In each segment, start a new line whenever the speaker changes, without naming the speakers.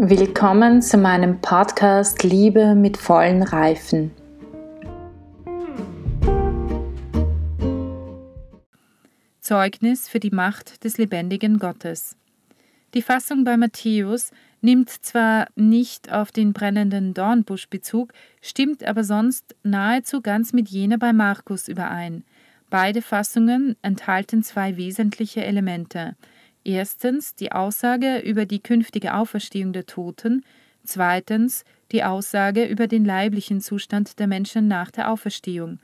Willkommen zu meinem Podcast Liebe mit vollen Reifen.
Zeugnis für die Macht des lebendigen Gottes. Die Fassung bei Matthäus nimmt zwar nicht auf den brennenden Dornbusch Bezug, stimmt aber sonst nahezu ganz mit jener bei Markus überein. Beide Fassungen enthalten zwei wesentliche Elemente. Erstens die Aussage über die künftige Auferstehung der Toten, zweitens die Aussage über den leiblichen Zustand der Menschen nach der Auferstehung.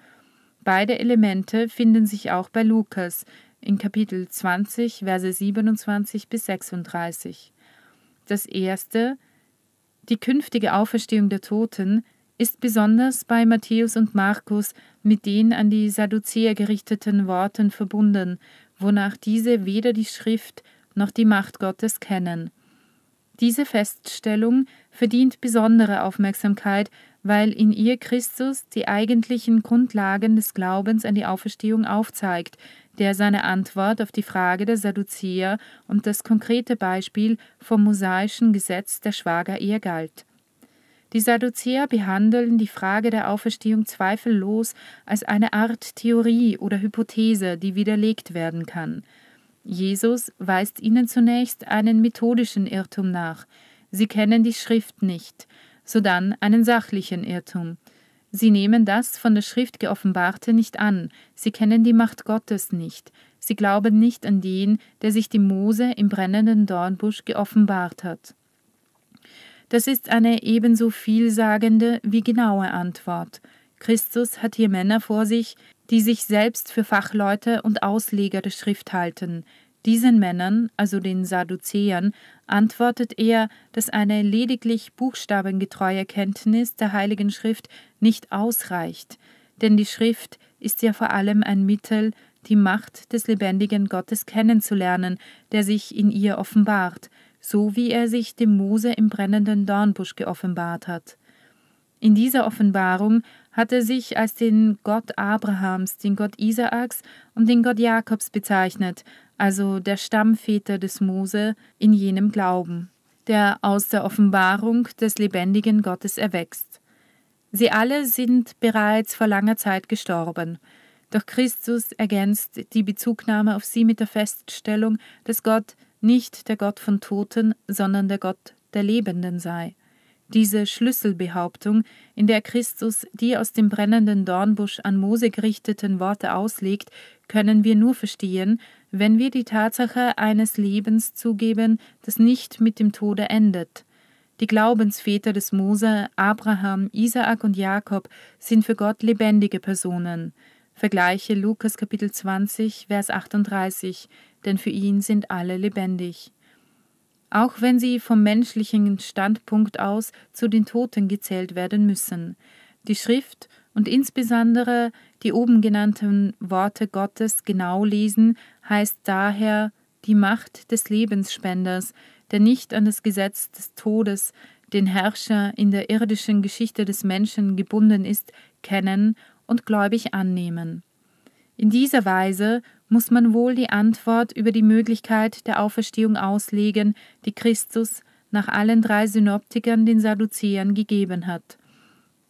Beide Elemente finden sich auch bei Lukas in Kapitel 20, Verse 27 bis 36. Das erste, die künftige Auferstehung der Toten, ist besonders bei Matthäus und Markus mit den an die Sadduzäer gerichteten Worten verbunden, wonach diese weder die Schrift noch die Macht Gottes kennen. Diese Feststellung verdient besondere Aufmerksamkeit, weil in ihr Christus die eigentlichen Grundlagen des Glaubens an die Auferstehung aufzeigt, der seine Antwort auf die Frage der Sadduzäer und das konkrete Beispiel vom mosaischen Gesetz der Schwagerehe galt. Die Sadduzäer behandeln die Frage der Auferstehung zweifellos als eine Art Theorie oder Hypothese, die widerlegt werden kann. Jesus weist ihnen zunächst einen methodischen Irrtum nach. Sie kennen die Schrift nicht, sodann einen sachlichen Irrtum. Sie nehmen das von der Schrift geoffenbarte nicht an, sie kennen die Macht Gottes nicht, sie glauben nicht an den, der sich dem Mose im brennenden Dornbusch geoffenbart hat. Das ist eine ebenso vielsagende wie genaue Antwort. Christus hat hier Männer vor sich, die sich selbst für Fachleute und Ausleger der Schrift halten. Diesen Männern, also den Sadduzäern, antwortet er, dass eine lediglich buchstabengetreue Kenntnis der Heiligen Schrift nicht ausreicht, denn die Schrift ist ja vor allem ein Mittel, die Macht des lebendigen Gottes kennenzulernen, der sich in ihr offenbart, so wie er sich dem Mose im brennenden Dornbusch geoffenbart hat. In dieser Offenbarung hat er sich als den Gott Abrahams, den Gott Isaaks und den Gott Jakobs bezeichnet, also der Stammväter des Mose in jenem Glauben, der aus der Offenbarung des lebendigen Gottes erwächst. Sie alle sind bereits vor langer Zeit gestorben, doch Christus ergänzt die Bezugnahme auf sie mit der Feststellung, dass Gott nicht der Gott von Toten, sondern der Gott der Lebenden sei. Diese Schlüsselbehauptung, in der Christus die aus dem brennenden Dornbusch an Mose gerichteten Worte auslegt, können wir nur verstehen, wenn wir die Tatsache eines Lebens zugeben, das nicht mit dem Tode endet. Die Glaubensväter des Mose, Abraham, Isaak und Jakob sind für Gott lebendige Personen. Vergleiche Lukas Kapitel 20, Vers 38, denn für ihn sind alle lebendig. Auch wenn sie vom menschlichen Standpunkt aus zu den Toten gezählt werden müssen. Die Schrift und insbesondere die oben genannten Worte Gottes genau lesen, heißt daher die Macht des Lebensspenders, der nicht an das Gesetz des Todes, den Herrscher in der irdischen Geschichte des Menschen gebunden ist, kennen und gläubig annehmen. In dieser Weise muss man wohl die Antwort über die Möglichkeit der Auferstehung auslegen, die Christus nach allen drei Synoptikern den Sadduzäern gegeben hat.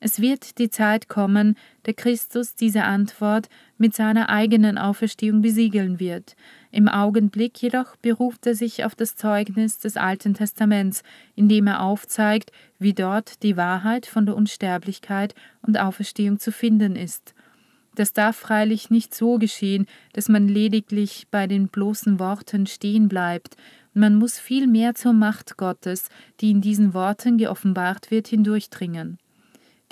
Es wird die Zeit kommen, der Christus diese Antwort mit seiner eigenen Auferstehung besiegeln wird. Im Augenblick jedoch beruft er sich auf das Zeugnis des Alten Testaments, indem er aufzeigt, wie dort die Wahrheit von der Unsterblichkeit und Auferstehung zu finden ist. Das darf freilich nicht so geschehen, dass man lediglich bei den bloßen Worten stehen bleibt. Man muss viel mehr zur Macht Gottes, die in diesen Worten geoffenbart wird, hindurchdringen.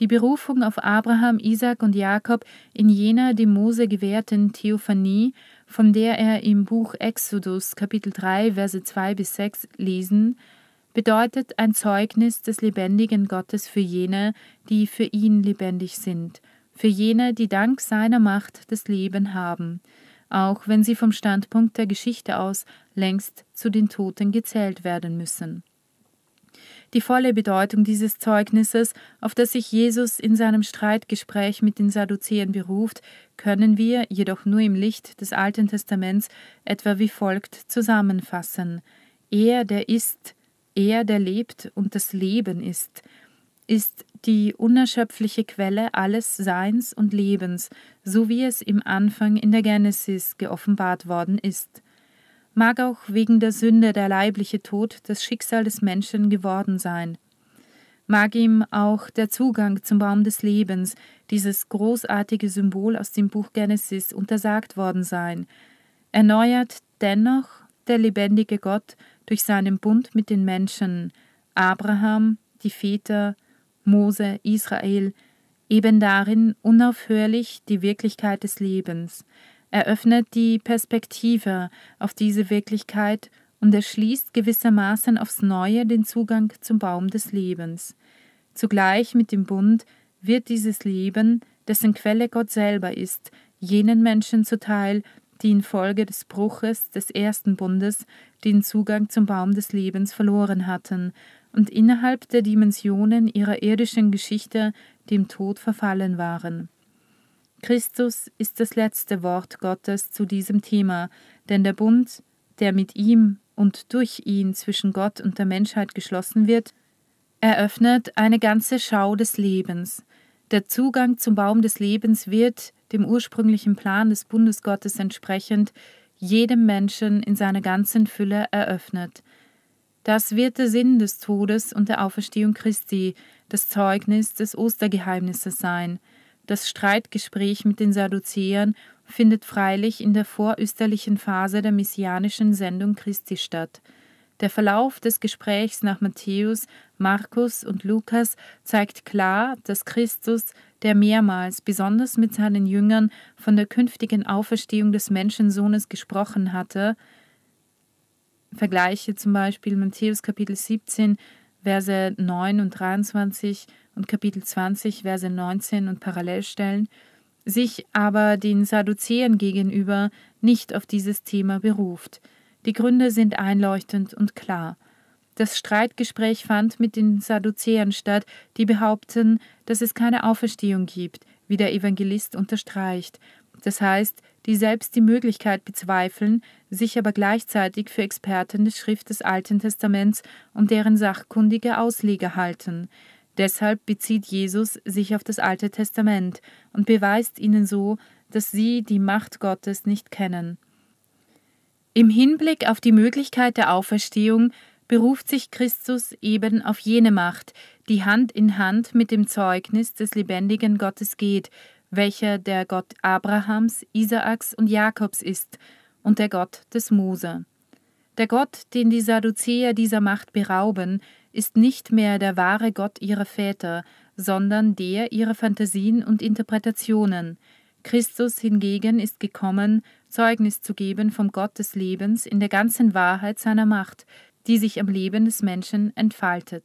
Die Berufung auf Abraham, Isaac und Jakob in jener dem Mose gewährten Theophanie, von der er im Buch Exodus Kapitel 3 Verse 2 bis 6 lesen, bedeutet ein Zeugnis des lebendigen Gottes für jene, die für ihn lebendig sind – für jene, die dank seiner Macht das Leben haben, auch wenn sie vom Standpunkt der Geschichte aus längst zu den Toten gezählt werden müssen. Die volle Bedeutung dieses Zeugnisses, auf das sich Jesus in seinem Streitgespräch mit den Sadduzäern beruft, können wir jedoch nur im Licht des Alten Testaments etwa wie folgt zusammenfassen. Er, der ist, er, der lebt und das Leben ist, ist die unerschöpfliche Quelle alles Seins und Lebens, so wie es im Anfang in der Genesis geoffenbart worden ist. Mag auch wegen der Sünde der leibliche Tod das Schicksal des Menschen geworden sein. Mag ihm auch der Zugang zum Baum des Lebens, dieses großartige Symbol aus dem Buch Genesis, untersagt worden sein. Erneuert dennoch der lebendige Gott durch seinen Bund mit den Menschen, Abraham, die Väter, Mose, Israel, eben darin unaufhörlich die Wirklichkeit des Lebens, eröffnet die Perspektive auf diese Wirklichkeit und erschließt gewissermaßen aufs Neue den Zugang zum Baum des Lebens. Zugleich mit dem Bund wird dieses Leben, dessen Quelle Gott selber ist, jenen Menschen zuteil, die infolge des Bruches des ersten Bundes den Zugang zum Baum des Lebens verloren hatten und innerhalb der Dimensionen ihrer irdischen Geschichte dem Tod verfallen waren. Christus ist das letzte Wort Gottes zu diesem Thema, denn der Bund, der mit ihm und durch ihn zwischen Gott und der Menschheit geschlossen wird, eröffnet eine ganze Schau des Lebens. Der Zugang zum Baum des Lebens wird, dem ursprünglichen Plan des Bundesgottes entsprechend, jedem Menschen in seiner ganzen Fülle eröffnet. Das wird der Sinn des Todes und der Auferstehung Christi, das Zeugnis des Ostergeheimnisses sein. Das Streitgespräch mit den Sadduzäern findet freilich in der vorösterlichen Phase der messianischen Sendung Christi statt. Der Verlauf des Gesprächs nach Matthäus, Markus und Lukas zeigt klar, dass Christus, der mehrmals, besonders mit seinen Jüngern, von der künftigen Auferstehung des Menschensohnes gesprochen hatte, Vergleiche zum Beispiel Matthäus Kapitel 17, Verse 9 und 23 und Kapitel 20, Verse 19 und Parallelstellen, sich aber den Sadduzäern gegenüber nicht auf dieses Thema beruft. Die Gründe sind einleuchtend und klar. Das Streitgespräch fand mit den Sadduzäern statt, die behaupten, dass es keine Auferstehung gibt, wie der Evangelist unterstreicht, das heißt, die selbst die Möglichkeit bezweifeln, sich aber gleichzeitig für Experten der Schrift des Alten Testaments und deren sachkundige Ausleger halten. Deshalb bezieht Jesus sich auf das Alte Testament und beweist ihnen so, dass sie die Macht Gottes nicht kennen. Im Hinblick auf die Möglichkeit der Auferstehung beruft sich Christus eben auf jene Macht, die Hand in Hand mit dem Zeugnis des lebendigen Gottes geht, welcher der Gott Abrahams, Isaaks und Jakobs ist und der Gott des Mose. Der Gott, den die Sadduzäer dieser Macht berauben, ist nicht mehr der wahre Gott ihrer Väter, sondern der ihrer Fantasien und Interpretationen. Christus hingegen ist gekommen, Zeugnis zu geben vom Gott des Lebens in der ganzen Wahrheit seiner Macht, die sich am Leben des Menschen entfaltet.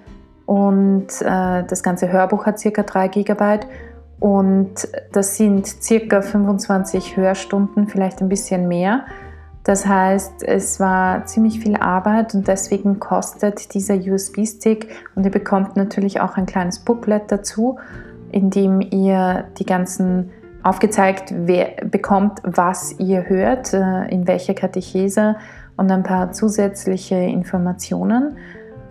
und äh, das ganze Hörbuch hat circa 3 GB und das sind circa 25 Hörstunden, vielleicht ein bisschen mehr. Das heißt, es war ziemlich viel Arbeit und deswegen kostet dieser USB-Stick und ihr bekommt natürlich auch ein kleines Booklet dazu, in dem ihr die ganzen aufgezeigt bekommt, was ihr hört, äh, in welcher Katechese und ein paar zusätzliche Informationen.